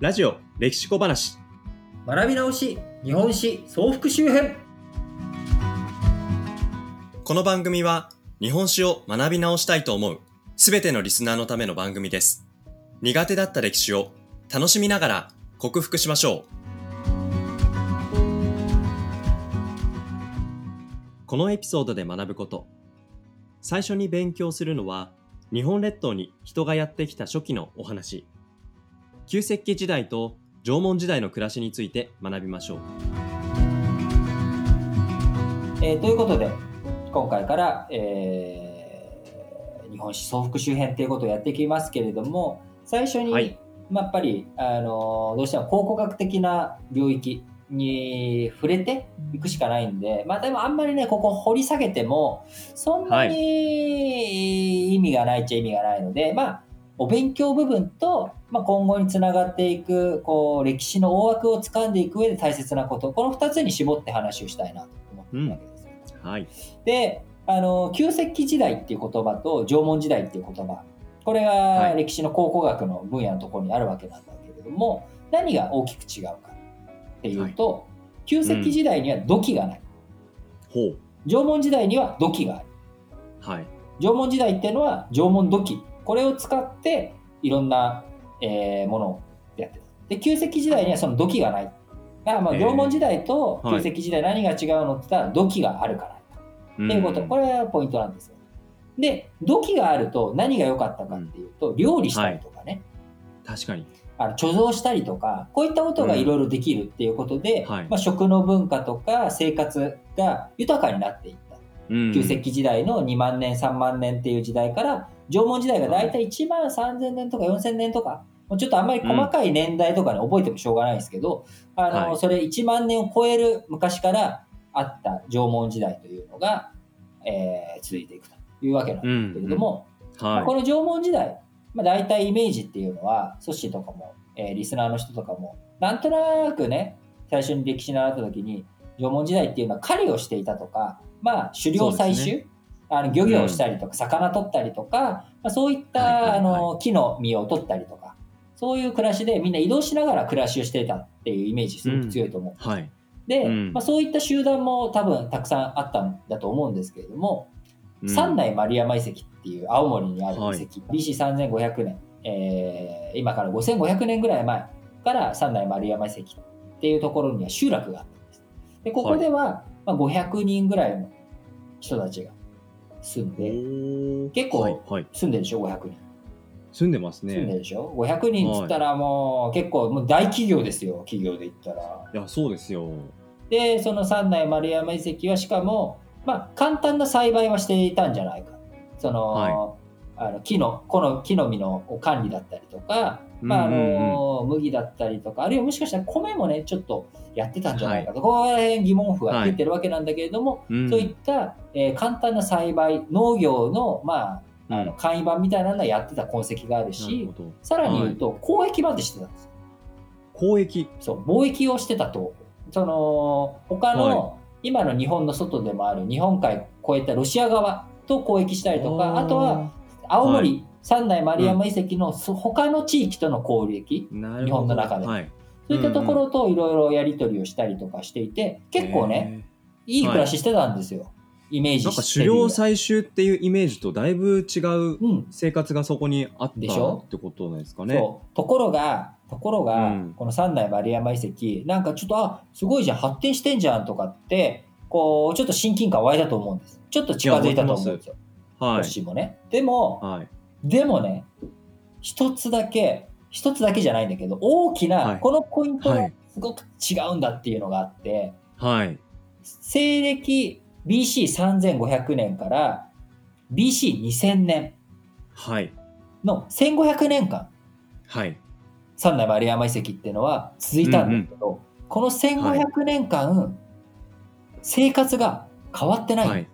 ラジオ歴史小話。学び直し日本史総復習編。この番組は日本史を学び直したいと思うすべてのリスナーのための番組です。苦手だった歴史を楽しみながら克服しましょう。このエピソードで学ぶこと。最初に勉強するのは日本列島に人がやってきた初期のお話旧石器時代と縄文時代の暮らしについて学びましょう。えーということで今回から、えー日本史総復習編ということをやっていきますけれども最初に、はい。まあ、やっぱり、あのどうしても考古学的な領域に触れていくしかないんで、まあ、でもあんまりねここ掘り下げてもそんなに意味がないっちゃ意味がないので、まあお勉強部分と、まあ、今後につながっていくこう歴史の大枠を掴んでいく上で大切なことこの2つに絞って話をしたいなと思ってるわけですよ。はい。であの旧石器時代っていう言葉と縄文時代っていう言葉。これはい。が歴史の考古学の分野のところにあるわけなんだけれども何が大きく違うかっていうと、旧石器時代には土器がない、ほう。縄文時代には土器がある。はい。縄文時代っていうのは縄文土器。これを使っていろんな、えーものをやってた。で旧石器時代にはその土器がない。だからまあえー。縄文時代とはい。旧石器時代何が違うのって言ったら土器があるから。っていうこと、これがポイントなんですよ。で、土器があると何が良かったかっていうと、料理したりとかね、確かに。あの貯蔵したりとか、こういったことがいろいろできるっていうことで、はい。まあ、食の文化とか生活が豊かになっていった。うん。旧石器時代の2万年、3万年っていう時代から、縄文時代がだいたい1万3000年とか4000年とか、ちょっとあんまり細かい年代とかね、覚えてもしょうがないですけど、あの、はい。それ1万年を超える昔からあった縄文時代というのが、えー続いていくというわけなんですけれども、まあこはの縄文時代、まあ、大体イメージっていうのは、ソッシーとかも、えーリスナーの人とかも、なんとなくね、最初に歴史習った時に、縄文時代っていうのは狩りをしていたとか、まあ、狩猟採集、あの漁業をしたりとか、魚取ったりとか、まあ、そういった、はいはいはい。あの木の実を取ったりとか、そういう暮らしでみんな移動しながら暮らしをしていたっていうイメージすごく強いと思う。いはい。で、うん。まあ、そういった集団も多分たくさんあったんだと思うんですけれども、うん。三内丸山遺跡っていう青森にある遺跡、はい。BC3500 年、えー今から5500年ぐらい前から三内丸山遺跡っていうところには集落があったんです。でここでは、まあ、500人ぐらいの人たちが住んおで、ー。結構はい。はい。住んでるでしょ500人住んでます住んでるねでしょ？500人っつったらもう結構もう大企業ですよ企業で言ったら。いやそうですよ。でその三内丸山遺跡はしかも、まあ、簡単な栽培はしていたんじゃないか。その、はい。あの木のこの木の実の管理だったりとか、まああの麦だったりとかあるいはもしかしたら米もねちょっとやってたんじゃないかと、ここら辺疑問符が出てるわけなんだけれども、うん。そういった、えー簡単な栽培農業の,、まあ、あうん。の簡易版みたいなのはやってた痕跡があるしほど。さらに言うと交易までしてたんですよ。交易？そう貿易をしてたと。その他の、は今の日本の外でもある日本海を越えたロシア側と交易したりとかあとは青森、三内丸山遺跡のそ他の地域との交易、日本の中で。はい。そういったところといろいろやり取りをしたりとかしていて結構ね、いい暮らししてたんですよ、イメージなんか狩猟採集っていうイメージとだいぶ違ううん。生活がそこにあったってことですかね。ところがところが、うん。この三内丸山遺跡なんかちょっとあすごいじゃん発展してんじゃんとかってこうちょっと親近感湧いたと思うんです。ちょっと近づいたと思うんですよ。はい。星もね。でもはい。でもね一つだけ一つだけじゃないんだけど大きはない。このポイントがはい。すごく違うんだっていうのがあって、はい。西暦 BC3500 年から BC2000 年はい。の1500年間。はい。三内丸山遺跡っていうのは続いたんだけど、この1500年間、生活が変わってない、はい。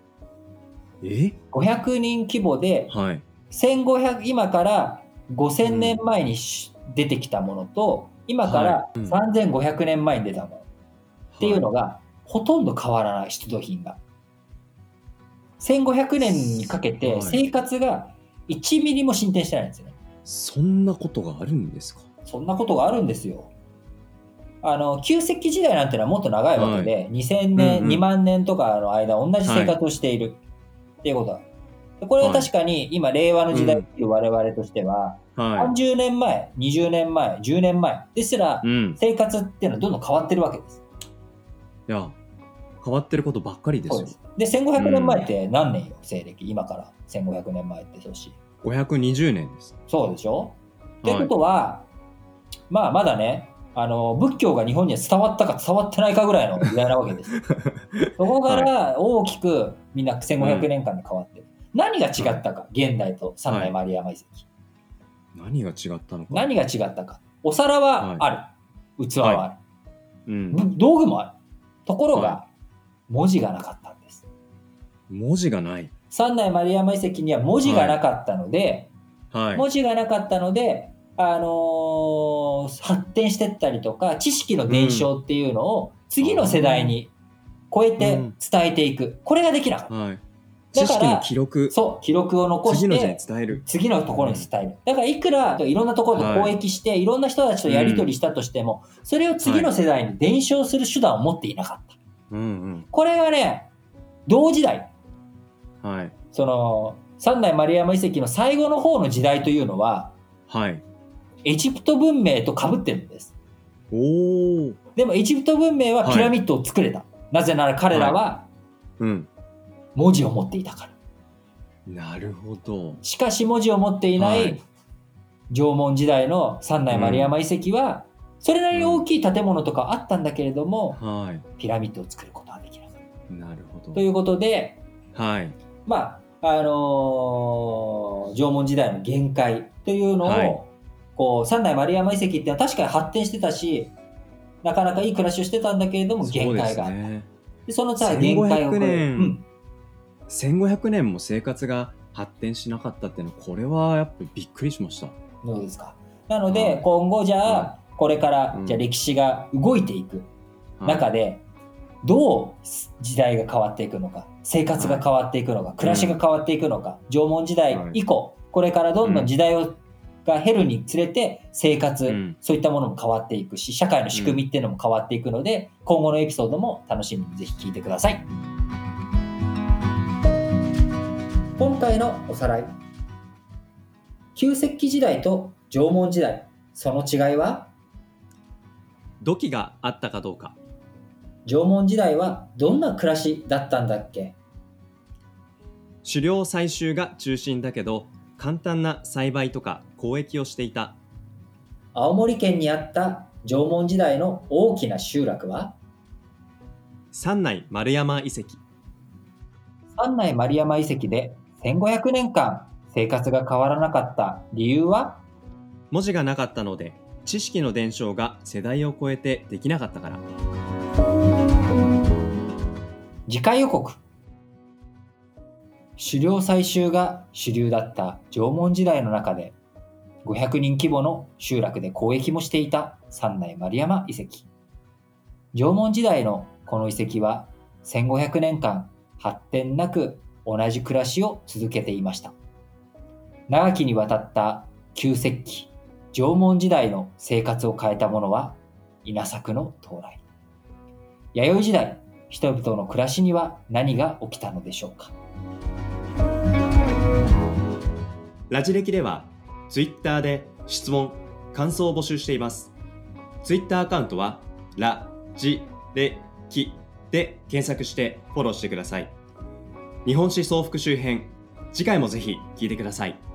え？500人規模ではい。1500今から5000年前にし出てきたものと今からはい。うん。3500年前に出たものっていうのがほとんど変わらない出土品が1500年にかけてはい。生活が1ミリも進展してないんですよね。そんなことがあるんですか？そんなことがあるんですよ。あの旧石器時代なんてのはもっと長いわけで、はい、2000年、うんうん、2万年とかの間同じ生活をしているっていうことだ。これは確かに今令和の時代っていう我々としては、はい、30年前、20年前、10年前ですら生活っていうのはどんどん変わってるわけです。いや、変わってることばっかりですよ。で1500年前って何年よ、西暦？今から1500年前って年。520年です。そうでしょ？ってことは、まあまだね、あの仏教が日本には伝わったか伝わってないかぐらいの時代なわけです。そこから大きくみんな1500年間で変わってる。うん、何が違ったか、現代と三内丸山遺跡、はい。何が違ったのか。何が違ったか。お皿はある。はい、器はある、はいうん、道具もある。ところが、文字がなかったんです。文字がない。三内丸山遺跡には文字がなかったので、はい、文字がなかったので、あのー、発展してったりとか知識の伝承っていうのを次の世代に超えて伝えていく、うん、これができなかった。はい。だから記録。そう記録を残して次の伝える。次のところに伝える、うん、だからいくらいろんなところで交易して、はい、いろんな人たちとやり取りしたとしても、うん、それを次の世代に伝承する手段を持っていなかった、うんうん、これがね同時代。はい、その三代丸山遺跡の最後の方の時代というのは、はい、エジプト文明とかぶってるんです。おでもエジプト文明はピラミッドを作れた。はい、なぜなら彼らは、うん、文字を持っていたから。なるほど。しかし文字を持っていない縄文時代の三内丸山遺跡は、それなりに大きい建物とかあったんだけれども、はい、ピラミッドを作ることはできなかった。なるほど。ということで、はい、まあ、あのー、縄文時代の限界というのを、はい、こう、三代丸山遺跡っていうのは確かに発展してたし、なかなかいい暮らしをしてたんだけれども、限界があった。そのさ、限界を超える。うん、1500年も生活が発展しなかったっていうのは、これはやっぱりびっくりしました。どうですか？なので、はい、今後じゃあ、これから、じゃあ歴史が動いていく中で、どう時代が変わっていくのか生活が変わっていくのか、暮らしが変わっていくのか、縄文時代以降、これからどんどん時代を、が減るにつれて生活、そういったものも変わっていくし社会の仕組みっていうのも変わっていくので、今後のエピソードも楽しみにぜひ聞いてください。今回のおさらい。旧石器時代と縄文時代その違いは？土器があったかどうか縄文時代はどんな暮らしだったんだっけ狩猟採集が中心だけど簡単な栽培とか交易をしていた青森県にあった縄文時代の大きな集落は三内丸山遺跡三内丸山遺跡で1500年間生活が変わらなかった理由は文字がなかったので知識の伝承が世代を超えてできなかったから。次回予告。狩猟採集が主流だった縄文時代の中で500人規模の集落で交易もしていた三内丸山遺跡。縄文時代のこの遺跡は1500年間発展なく同じ暮らしを続けていました。長きにわたった旧石器縄文時代の生活を変えたものは稲作の到来。弥生時代人々の暮らしには何が起きたのでしょうか。ラジ歴ではツイッターで質問感想を募集しています。ツイッターアカウントはラジレキで検索してフォローしてください。日本史総復習編次回もぜひ聞いてください。